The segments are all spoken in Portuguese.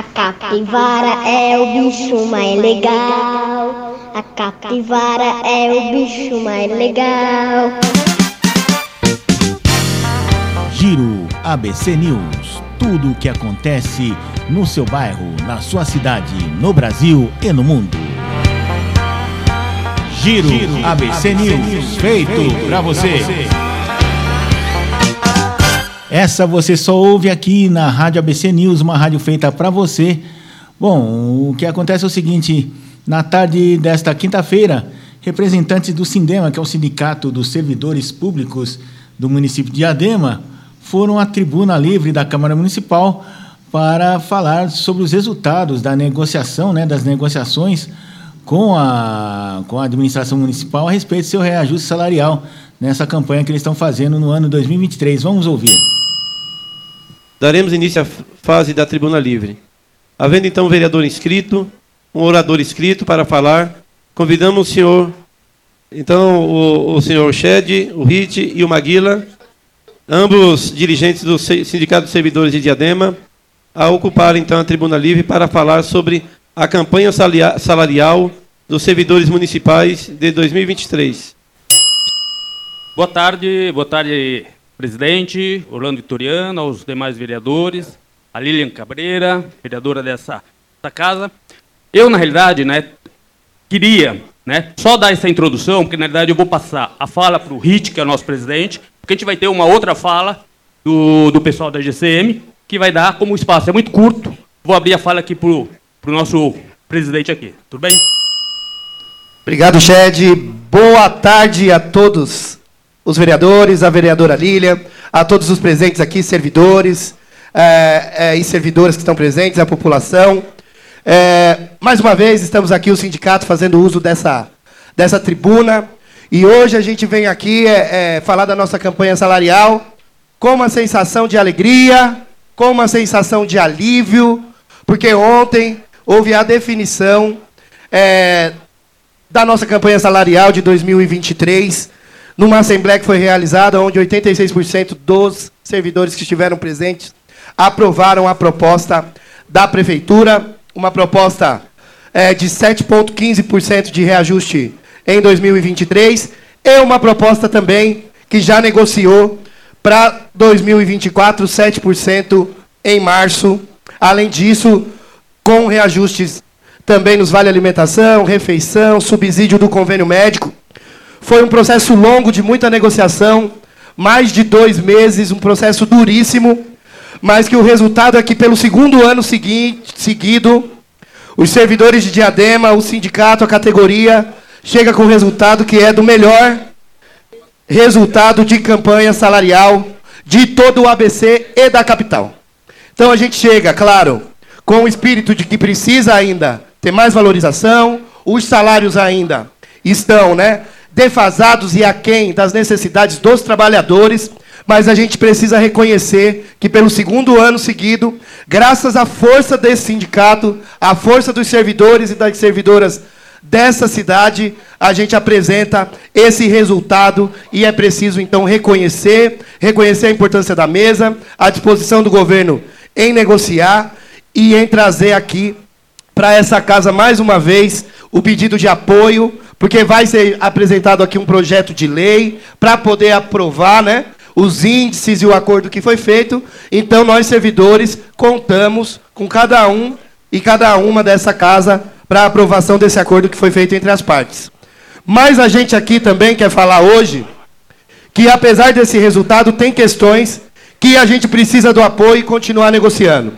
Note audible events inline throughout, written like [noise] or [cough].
A capivara é o bicho mais legal. A capivara é o bicho mais legal. Giro ABC News. Tudo o que acontece no seu bairro, na sua cidade, no Brasil e no mundo. Giro, ABC, News. Feito para você. Essa você só ouve aqui na Rádio ABC News, uma rádio feita para você. Bom, o que acontece é o seguinte: na tarde desta quinta-feira, representantes do Sindema, que é o Sindicato dos Servidores Públicos do município de Adema, foram à tribuna livre da Câmara Municipal para falar sobre os resultados da negociação, né, das negociações com a, com a administração municipal a respeito do seu reajuste salarial nessa campanha que eles estão fazendo no ano 2023. Vamos ouvir. Daremos início à fase da tribuna livre. Havendo então um vereador inscrito, um orador inscrito para falar, convidamos o senhor, então o, o senhor Shed, o Rit e o Maguila, ambos dirigentes do Sindicato dos Servidores de Diadema, a ocupar então a tribuna livre para falar sobre a campanha salarial dos servidores municipais de 2023. Boa tarde, boa tarde, presidente, Orlando Vitoriano, aos demais vereadores, a Lilian Cabreira, vereadora dessa, dessa casa. Eu, na realidade, né, queria né, só dar essa introdução, porque na realidade eu vou passar a fala para o Rit, que é o nosso presidente, porque a gente vai ter uma outra fala do, do pessoal da GCM, que vai dar, como o espaço é muito curto, vou abrir a fala aqui para o nosso presidente aqui. Tudo bem? Obrigado, Shed. Boa tarde a todos os vereadores, a vereadora Lília, a todos os presentes aqui, servidores é, é, e servidoras que estão presentes, a população. É, mais uma vez, estamos aqui, o sindicato, fazendo uso dessa, dessa tribuna. E hoje a gente vem aqui é, é, falar da nossa campanha salarial com uma sensação de alegria, com uma sensação de alívio, porque ontem houve a definição é, da nossa campanha salarial de 2023 numa assembleia que foi realizada, onde 86% dos servidores que estiveram presentes aprovaram a proposta da prefeitura, uma proposta é, de 7,15% de reajuste em 2023, e uma proposta também que já negociou para 2024 7% em março. Além disso, com reajustes também nos vale alimentação, refeição, subsídio do convênio médico, foi um processo longo de muita negociação, mais de dois meses, um processo duríssimo, mas que o resultado é que, pelo segundo ano segui seguido, os servidores de Diadema, o sindicato, a categoria, chega com o resultado que é do melhor resultado de campanha salarial de todo o ABC e da capital. Então a gente chega, claro, com o espírito de que precisa ainda ter mais valorização, os salários ainda estão, né, defasados e aquém das necessidades dos trabalhadores, mas a gente precisa reconhecer que, pelo segundo ano seguido, graças à força desse sindicato, à força dos servidores e das servidoras dessa cidade, a gente apresenta esse resultado e é preciso, então, reconhecer, reconhecer a importância da mesa, a disposição do governo em negociar e em trazer aqui para essa casa, mais uma vez, o pedido de apoio porque vai ser apresentado aqui um projeto de lei para poder aprovar, né? Os índices e o acordo que foi feito. Então, nós, servidores, contamos com cada um e cada uma dessa casa para a aprovação desse acordo que foi feito entre as partes. Mas a gente aqui também quer falar hoje que, apesar desse resultado, tem questões que a gente precisa do apoio e continuar negociando.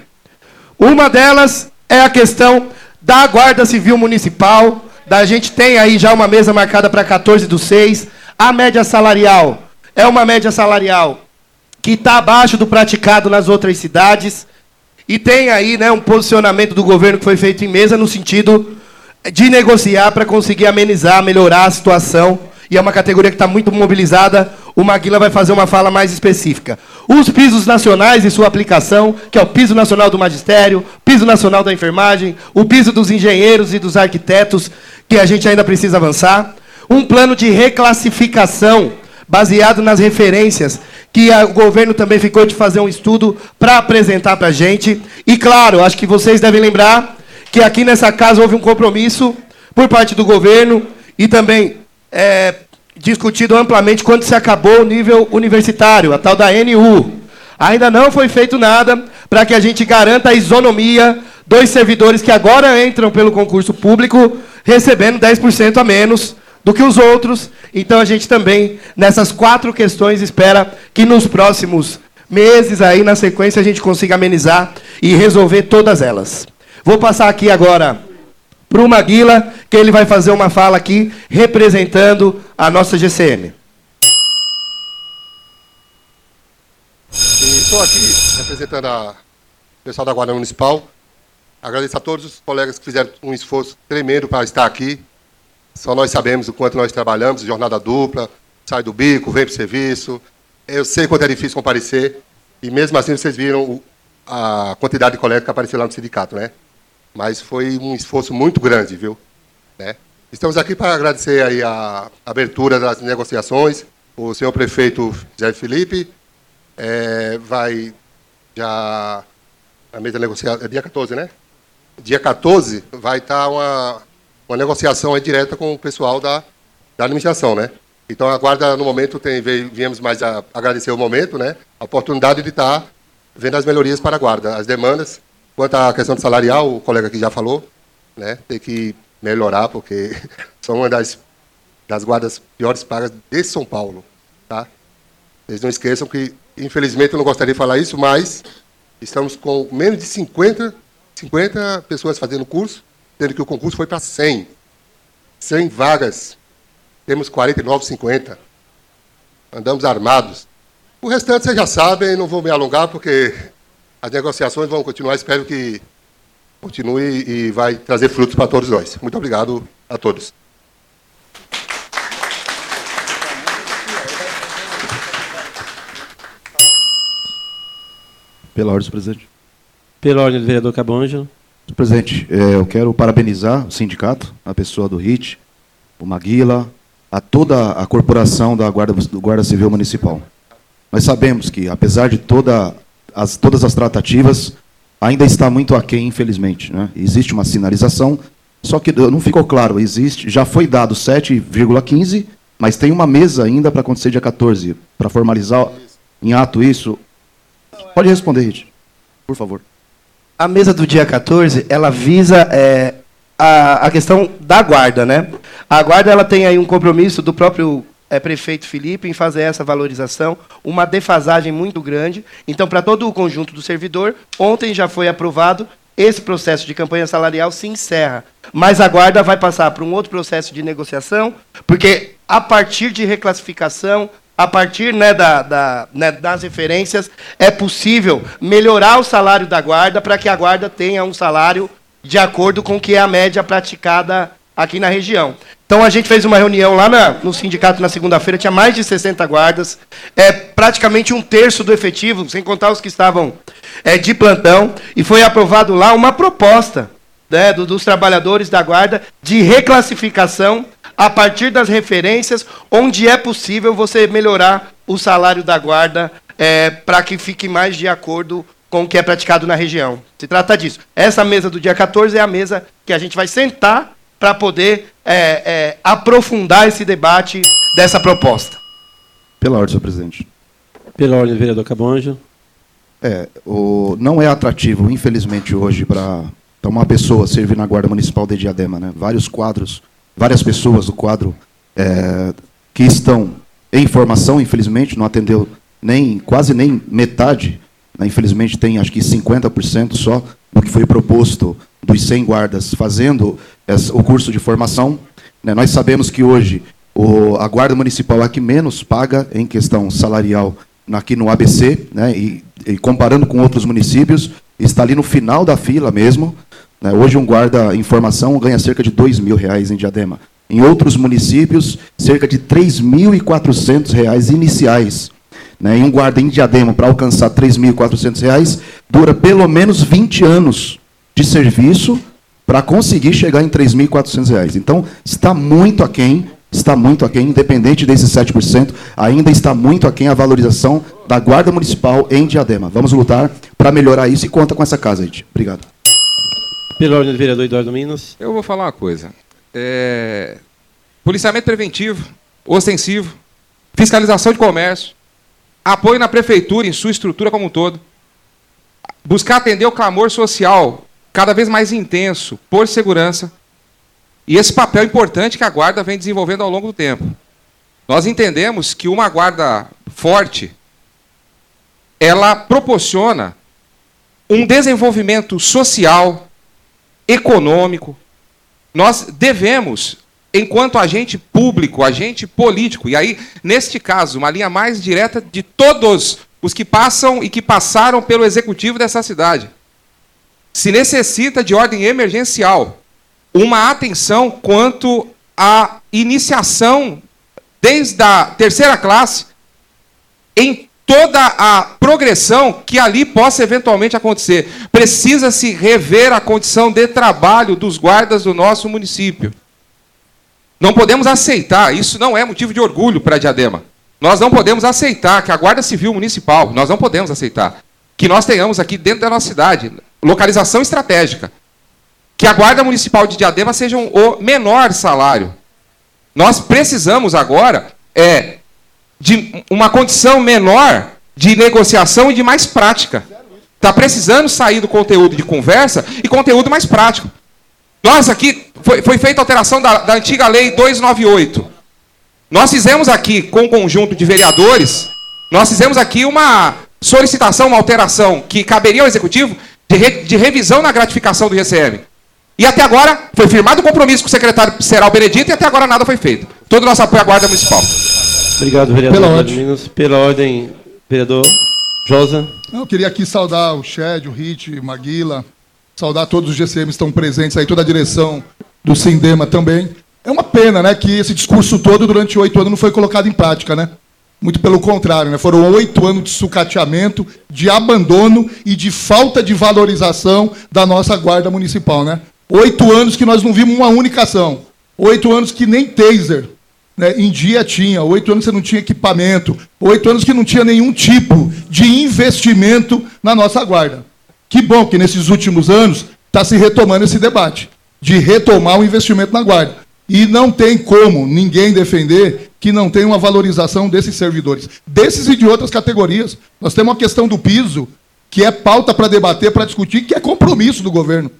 Uma delas é a questão da Guarda Civil Municipal, da gente tem aí já uma mesa marcada para 14 do 6. A média salarial é uma média salarial que está abaixo do praticado nas outras cidades. E tem aí né, um posicionamento do governo que foi feito em mesa no sentido de negociar para conseguir amenizar, melhorar a situação. E é uma categoria que está muito mobilizada. O Maguila vai fazer uma fala mais específica. Os pisos nacionais e sua aplicação, que é o piso nacional do magistério, piso nacional da enfermagem, o piso dos engenheiros e dos arquitetos, que a gente ainda precisa avançar. Um plano de reclassificação baseado nas referências que o governo também ficou de fazer um estudo para apresentar para a gente. E claro, acho que vocês devem lembrar que aqui nessa casa houve um compromisso por parte do governo e também é, discutido amplamente quando se acabou o nível universitário, a tal da NU. Ainda não foi feito nada para que a gente garanta a isonomia dos servidores que agora entram pelo concurso público recebendo 10% a menos do que os outros. Então a gente também, nessas quatro questões, espera que nos próximos meses, aí na sequência, a gente consiga amenizar e resolver todas elas. Vou passar aqui agora para o Maguila, que ele vai fazer uma fala aqui representando a nossa GCM. Estou aqui representando o pessoal da Guarda Municipal. Agradeço a todos os colegas que fizeram um esforço tremendo para estar aqui. Só nós sabemos o quanto nós trabalhamos, jornada dupla, sai do bico, vem para o serviço. Eu sei quanto é difícil comparecer. E mesmo assim vocês viram a quantidade de colegas que apareceram lá no sindicato, né? Mas foi um esforço muito grande, viu? Né? Estamos aqui para agradecer aí a abertura das negociações. O senhor prefeito José Felipe é, vai já a mesa negociada, é dia 14, né? Dia 14 vai estar uma, uma negociação direta com o pessoal da, da administração, né? Então a guarda no momento tem viemos mais a agradecer o momento, né? A oportunidade de estar vendo as melhorias para a guarda, as demandas Quanto à questão salarial, o colega aqui já falou, né? Tem que melhorar, porque [laughs] são uma das, das guardas piores pagas de São Paulo. Tá? Vocês não esqueçam que, infelizmente, eu não gostaria de falar isso, mas estamos com menos de 50, 50 pessoas fazendo curso, sendo que o concurso foi para 100. 100 vagas. Temos 49, 50. Andamos armados. O restante vocês já sabem, não vou me alongar, porque as negociações vão continuar, espero que continue e vai trazer frutos para todos nós. Muito obrigado a todos. Pela ordem, presidente. Pela ordem do vereador Cabonja. Presidente, é, eu quero parabenizar o sindicato, a pessoa do RIT, o Maguila, a toda a corporação da Guarda, do Guarda Civil Municipal. Nós sabemos que, apesar de toda as, todas as tratativas, ainda está muito aquém, infelizmente. Né? Existe uma sinalização, só que não ficou claro, existe, já foi dado 7,15, mas tem uma mesa ainda para acontecer dia 14, para formalizar em ato isso. Pode responder, Rit, por favor. A mesa do dia 14, ela visa é, a, a questão da guarda, né? A guarda ela tem aí um compromisso do próprio é, prefeito Felipe em fazer essa valorização, uma defasagem muito grande. Então, para todo o conjunto do servidor, ontem já foi aprovado, esse processo de campanha salarial se encerra. Mas a guarda vai passar para um outro processo de negociação, porque a partir de reclassificação, a partir né, da, da, né, das referências, é possível melhorar o salário da guarda para que a guarda tenha um salário de acordo com o que é a média praticada aqui na região. Então a gente fez uma reunião lá na, no sindicato na segunda-feira, tinha mais de 60 guardas, é praticamente um terço do efetivo, sem contar os que estavam é, de plantão, e foi aprovado lá uma proposta né, do, dos trabalhadores da guarda de reclassificação a partir das referências, onde é possível você melhorar o salário da guarda é, para que fique mais de acordo com o que é praticado na região. Se trata disso. Essa mesa do dia 14 é a mesa que a gente vai sentar para poder é, é, aprofundar esse debate dessa proposta. Pela ordem, senhor presidente. Pela ordem, vereador Cabonja. É, o, não é atrativo, infelizmente, hoje, para uma pessoa servir na Guarda Municipal de Diadema. Né? Vários quadros, várias pessoas do quadro é, que estão em formação, infelizmente, não atendeu nem quase nem metade. Né? Infelizmente, tem acho que 50% só do que foi proposto dos 100 guardas fazendo o curso de formação. Né? Nós sabemos que hoje o, a Guarda Municipal é a que menos paga em questão salarial aqui no ABC, né? e, e comparando com outros municípios, está ali no final da fila mesmo. Né? Hoje um guarda em formação ganha cerca de dois mil reais em Diadema. Em outros municípios, cerca de 3.400 reais iniciais. Né? E um guarda em Diadema, para alcançar 3.400 reais, dura pelo menos 20 anos de serviço para conseguir chegar em R$ 3.400. Então, está muito aquém está muito aquém, independente desses 7%, ainda está muito aquém a valorização da Guarda Municipal em Diadema. Vamos lutar para melhorar isso e conta com essa casa, gente. Obrigado. Pela ordem do vereador Eduardo Minas. Eu vou falar uma coisa. É... Policiamento preventivo, ostensivo, fiscalização de comércio, apoio na prefeitura em sua estrutura como um todo, buscar atender o clamor social cada vez mais intenso por segurança e esse papel importante que a guarda vem desenvolvendo ao longo do tempo. Nós entendemos que uma guarda forte ela proporciona um desenvolvimento social, econômico. Nós devemos, enquanto agente público, agente político, e aí, neste caso, uma linha mais direta de todos os que passam e que passaram pelo executivo dessa cidade. Se necessita de ordem emergencial uma atenção quanto à iniciação, desde a terceira classe, em toda a progressão que ali possa eventualmente acontecer. Precisa-se rever a condição de trabalho dos guardas do nosso município. Não podemos aceitar, isso não é motivo de orgulho para Diadema. Nós não podemos aceitar que a Guarda Civil Municipal, nós não podemos aceitar que nós tenhamos aqui dentro da nossa cidade localização estratégica que a Guarda Municipal de Diadema seja o menor salário. Nós precisamos agora é, de uma condição menor de negociação e de mais prática. Está precisando sair do conteúdo de conversa e conteúdo mais prático. Nós aqui, foi, foi feita a alteração da, da antiga lei 298. Nós fizemos aqui, com um conjunto de vereadores, nós fizemos aqui uma solicitação, uma alteração que caberia ao Executivo de, re, de revisão na gratificação do ICM. E até agora foi firmado o compromisso com o secretário Seral Benedito e até agora nada foi feito. Todo o nosso apoio à Guarda Municipal. Obrigado, vereador. Pela ordem. Minas. Pela ordem, vereador Josa. Eu queria aqui saudar o Shed, o Hit, Maguila, saudar todos os GCMs que estão presentes aí, toda a direção do Sindema também. É uma pena, né, que esse discurso todo durante oito anos não foi colocado em prática, né? Muito pelo contrário, né? Foram oito anos de sucateamento, de abandono e de falta de valorização da nossa guarda municipal, né? Oito anos que nós não vimos uma única ação. Oito anos que nem taser né, em dia tinha. Oito anos você não tinha equipamento. Oito anos que não tinha nenhum tipo de investimento na nossa guarda. Que bom que nesses últimos anos está se retomando esse debate de retomar o investimento na guarda. E não tem como ninguém defender que não tem uma valorização desses servidores, desses e de outras categorias. Nós temos uma questão do piso, que é pauta para debater, para discutir, que é compromisso do governo.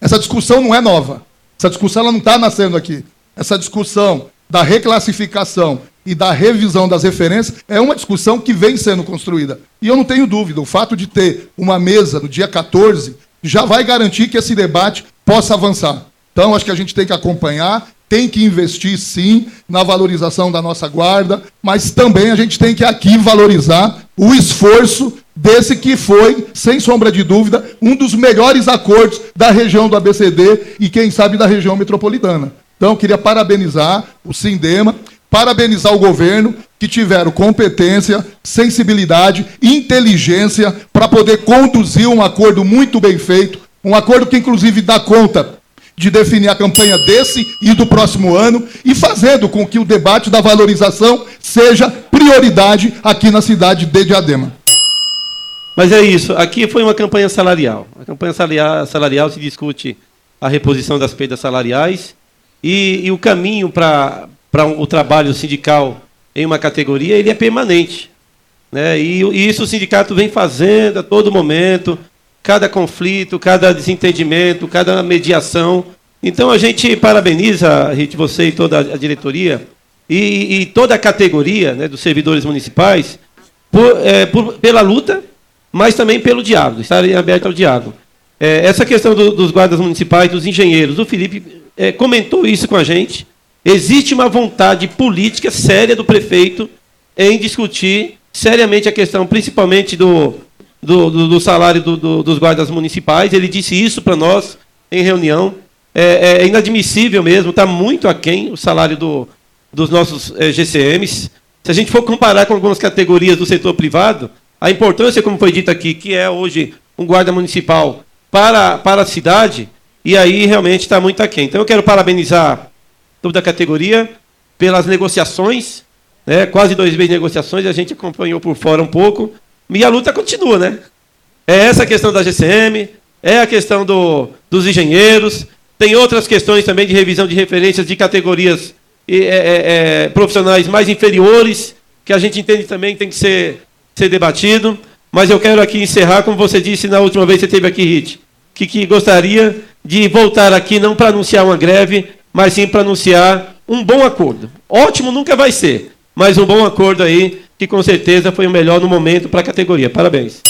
Essa discussão não é nova. Essa discussão ela não está nascendo aqui. Essa discussão da reclassificação e da revisão das referências é uma discussão que vem sendo construída. E eu não tenho dúvida, o fato de ter uma mesa no dia 14 já vai garantir que esse debate possa avançar. Então, acho que a gente tem que acompanhar, tem que investir sim na valorização da nossa guarda, mas também a gente tem que aqui valorizar o esforço desse que foi, sem sombra de dúvida, um dos melhores acordos da região do ABCD e, quem sabe, da região metropolitana. Então, queria parabenizar o Sindema, parabenizar o governo, que tiveram competência, sensibilidade, inteligência para poder conduzir um acordo muito bem feito, um acordo que, inclusive, dá conta de definir a campanha desse e do próximo ano e fazendo com que o debate da valorização seja prioridade aqui na cidade de Diadema. Mas é isso. Aqui foi uma campanha salarial. A campanha salarial, salarial se discute a reposição das perdas salariais e, e o caminho para o trabalho sindical em uma categoria ele é permanente. Né? E, e, isso o sindicato vem fazendo a todo momento, cada conflito, cada desentendimento, cada mediação. Então a gente parabeniza, Rite, você e toda a diretoria e, e toda a categoria né, dos servidores municipais por, é, por, pela luta mas também pelo diálogo, estar aberto ao diálogo. É, essa questão do, dos guardas municipais, dos engenheiros, o Felipe é, comentou isso com a gente. Existe uma vontade política séria do prefeito em discutir seriamente a questão, principalmente do, do, do, do salário dos guardas municipais. Ele disse isso para nós em reunião. É, é inadmissível mesmo, está muito aquém o salário do, dos nossos é, GCMs. Se a gente for comparar com algumas categorias do setor privado, a importância, como foi dito aqui, que é hoje um guarda municipal para, para a cidade, e aí realmente está muito aquém. Então eu quero parabenizar toda a categoria pelas negociações, né? quase dois meses de negociações, a gente acompanhou por fora um pouco, e a luta continua, né? É essa questão da GCM, é a questão do, dos engenheiros, tem outras questões também de revisão de referências de categorias é, é, é, profissionais mais inferiores, que a gente entende também que tem que ser, ser debatido. Mas eu quero aqui encerrar, como você disse na última vez que você esteve aqui, Rit, que, que gostaria de voltar aqui não para anunciar uma greve, mas sim para anunciar um bom acordo. Ótimo nunca vai ser, mas um bom acordo aí, que com certeza foi o melhor no momento para a categoria. Parabéns.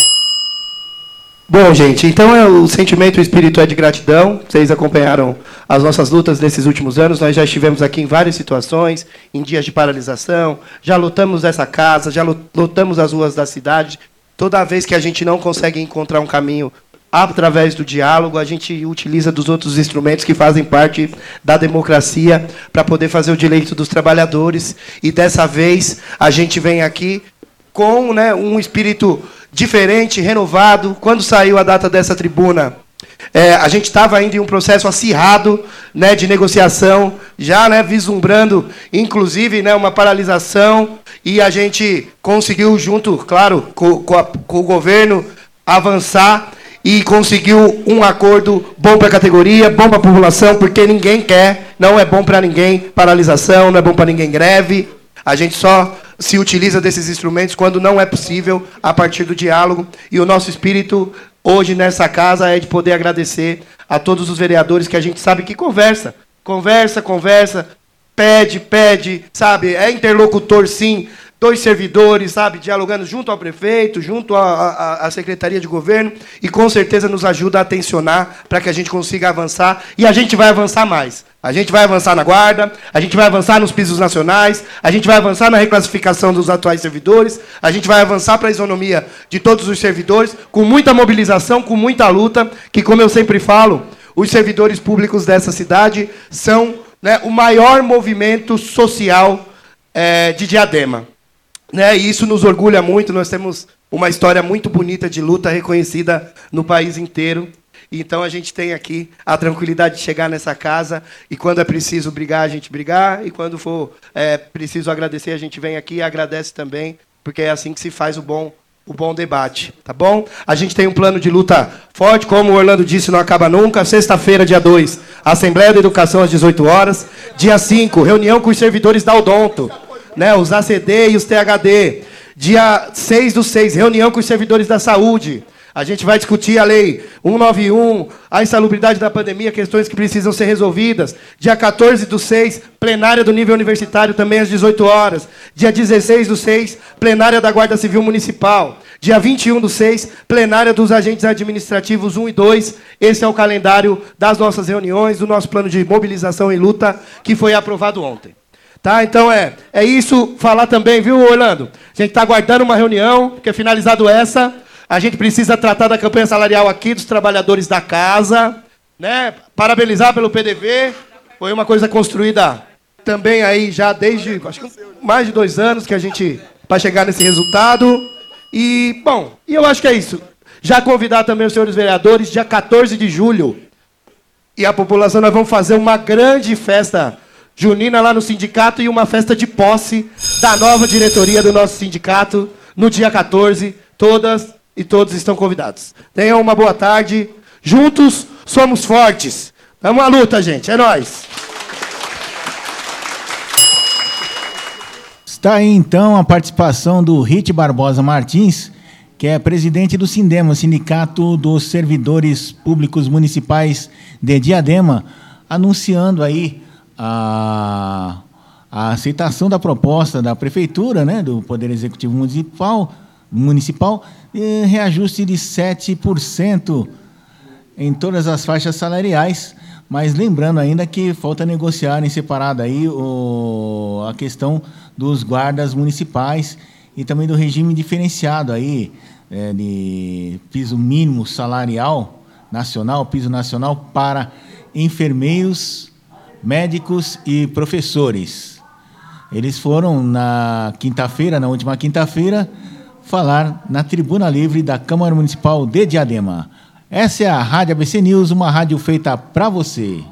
Bom, gente, então é, o sentimento o espírito é de gratidão. Vocês acompanharam as nossas lutas nesses últimos anos. Nós já estivemos aqui em várias situações, em dias de paralisação, já lutamos essa casa, já lutamos as ruas da cidade. Toda vez que a gente não consegue encontrar um caminho através do diálogo, a gente utiliza dos outros instrumentos que fazem parte da democracia para poder fazer o direito dos trabalhadores. E dessa vez a gente vem aqui com né, um espírito diferente, renovado. Quando saiu a data dessa tribuna, é, a gente estava ainda em um processo acirrado né, de negociação, já né, vislumbrando, inclusive, né, uma paralisação, e a gente conseguiu, junto, claro, com, com, a, com o governo, avançar e conseguiu um acordo bom para a categoria, bom para a população, porque ninguém quer, não é bom para ninguém paralisação, não é bom para ninguém greve. A gente só se utiliza desses instrumentos quando não é possível a partir do diálogo. E o nosso espírito hoje nessa casa é de poder agradecer a todos os vereadores que a gente sabe que conversa, conversa, conversa, pede, pede, sabe? É interlocutor sim, dois servidores, sabe, dialogando junto ao prefeito, junto à, Secretaria de Governo, e com certeza nos ajuda a tensionar para que a gente consiga avançar, e a gente vai avançar mais. A gente vai avançar na guarda, a gente vai avançar nos pisos nacionais, a gente vai avançar na reclassificação dos atuais servidores, a gente vai avançar para a isonomia de todos os servidores, com muita mobilização, com muita luta, que, como eu sempre falo, os servidores públicos dessa cidade são né, o maior movimento social é, de Diadema. Né? E isso nos orgulha muito. Nós temos uma história muito bonita de luta reconhecida no país inteiro. Então a gente tem aqui a tranquilidade de chegar nessa casa e quando é preciso brigar, a gente brigar e quando for é, preciso agradecer, a gente vem aqui e agradece também, porque é assim que se faz o bom o bom debate, tá bom? A gente tem um plano de luta forte, como o Orlando disse, não acaba nunca. Sexta-feira, dia 2, Assembleia da Educação às 18 horas. Dia 5, reunião com os servidores da Odonto né, os ACD e os THD. Dia 6 do 6, reunião com os servidores da saúde. A gente vai discutir a lei 191, a insalubridade da pandemia, questões que precisam ser resolvidas. Dia 14 do 6, plenária do nível universitário, também às 18 horas. Dia 16 do 6, plenária da Guarda Civil Municipal. Dia 21 do 6, plenária dos agentes administrativos 1 e 2. Esse é o calendário das nossas reuniões, do nosso plano de mobilização e luta, que foi aprovado ontem. Tá? Então é, é isso. Falar também, viu, Orlando? A gente está aguardando uma reunião, porque finalizado essa, a gente precisa tratar da campanha salarial aqui dos trabalhadores da casa. Né? Parabenizar pelo PDV. Foi uma coisa construída também aí já desde acho que mais de dois anos que a gente para chegar nesse resultado. E, bom, e eu acho que é isso. Já convidar também os senhores vereadores, dia 14 de julho. E a população, nós vamos fazer uma grande festa junina lá no sindicato e uma festa de posse da nova diretoria do nosso sindicato no dia 14. Todas e todos estão convidados. Tenham uma boa tarde. Juntos somos fortes. Vamos à luta, gente. É nós. Está aí então a participação do Rit Barbosa Martins, que é presidente do Sindema, Sindicato dos Servidores Públicos Municipais de Diadema, anunciando aí a, a aceitação da proposta da prefeitura, né, do Poder Executivo Municipal, municipal reajuste de 7% em todas as faixas salariais, mas lembrando ainda que falta negociar em separado aí o, a questão dos guardas municipais e também do regime diferenciado aí é, de piso mínimo salarial nacional, piso nacional para enfermeiros médicos e professores. Eles foram na quinta-feira, na última quinta-feira, falar na Tribuna Livre da Câmara Municipal de Diadema. Essa é a Rádio ABC News, uma rádio feita para você.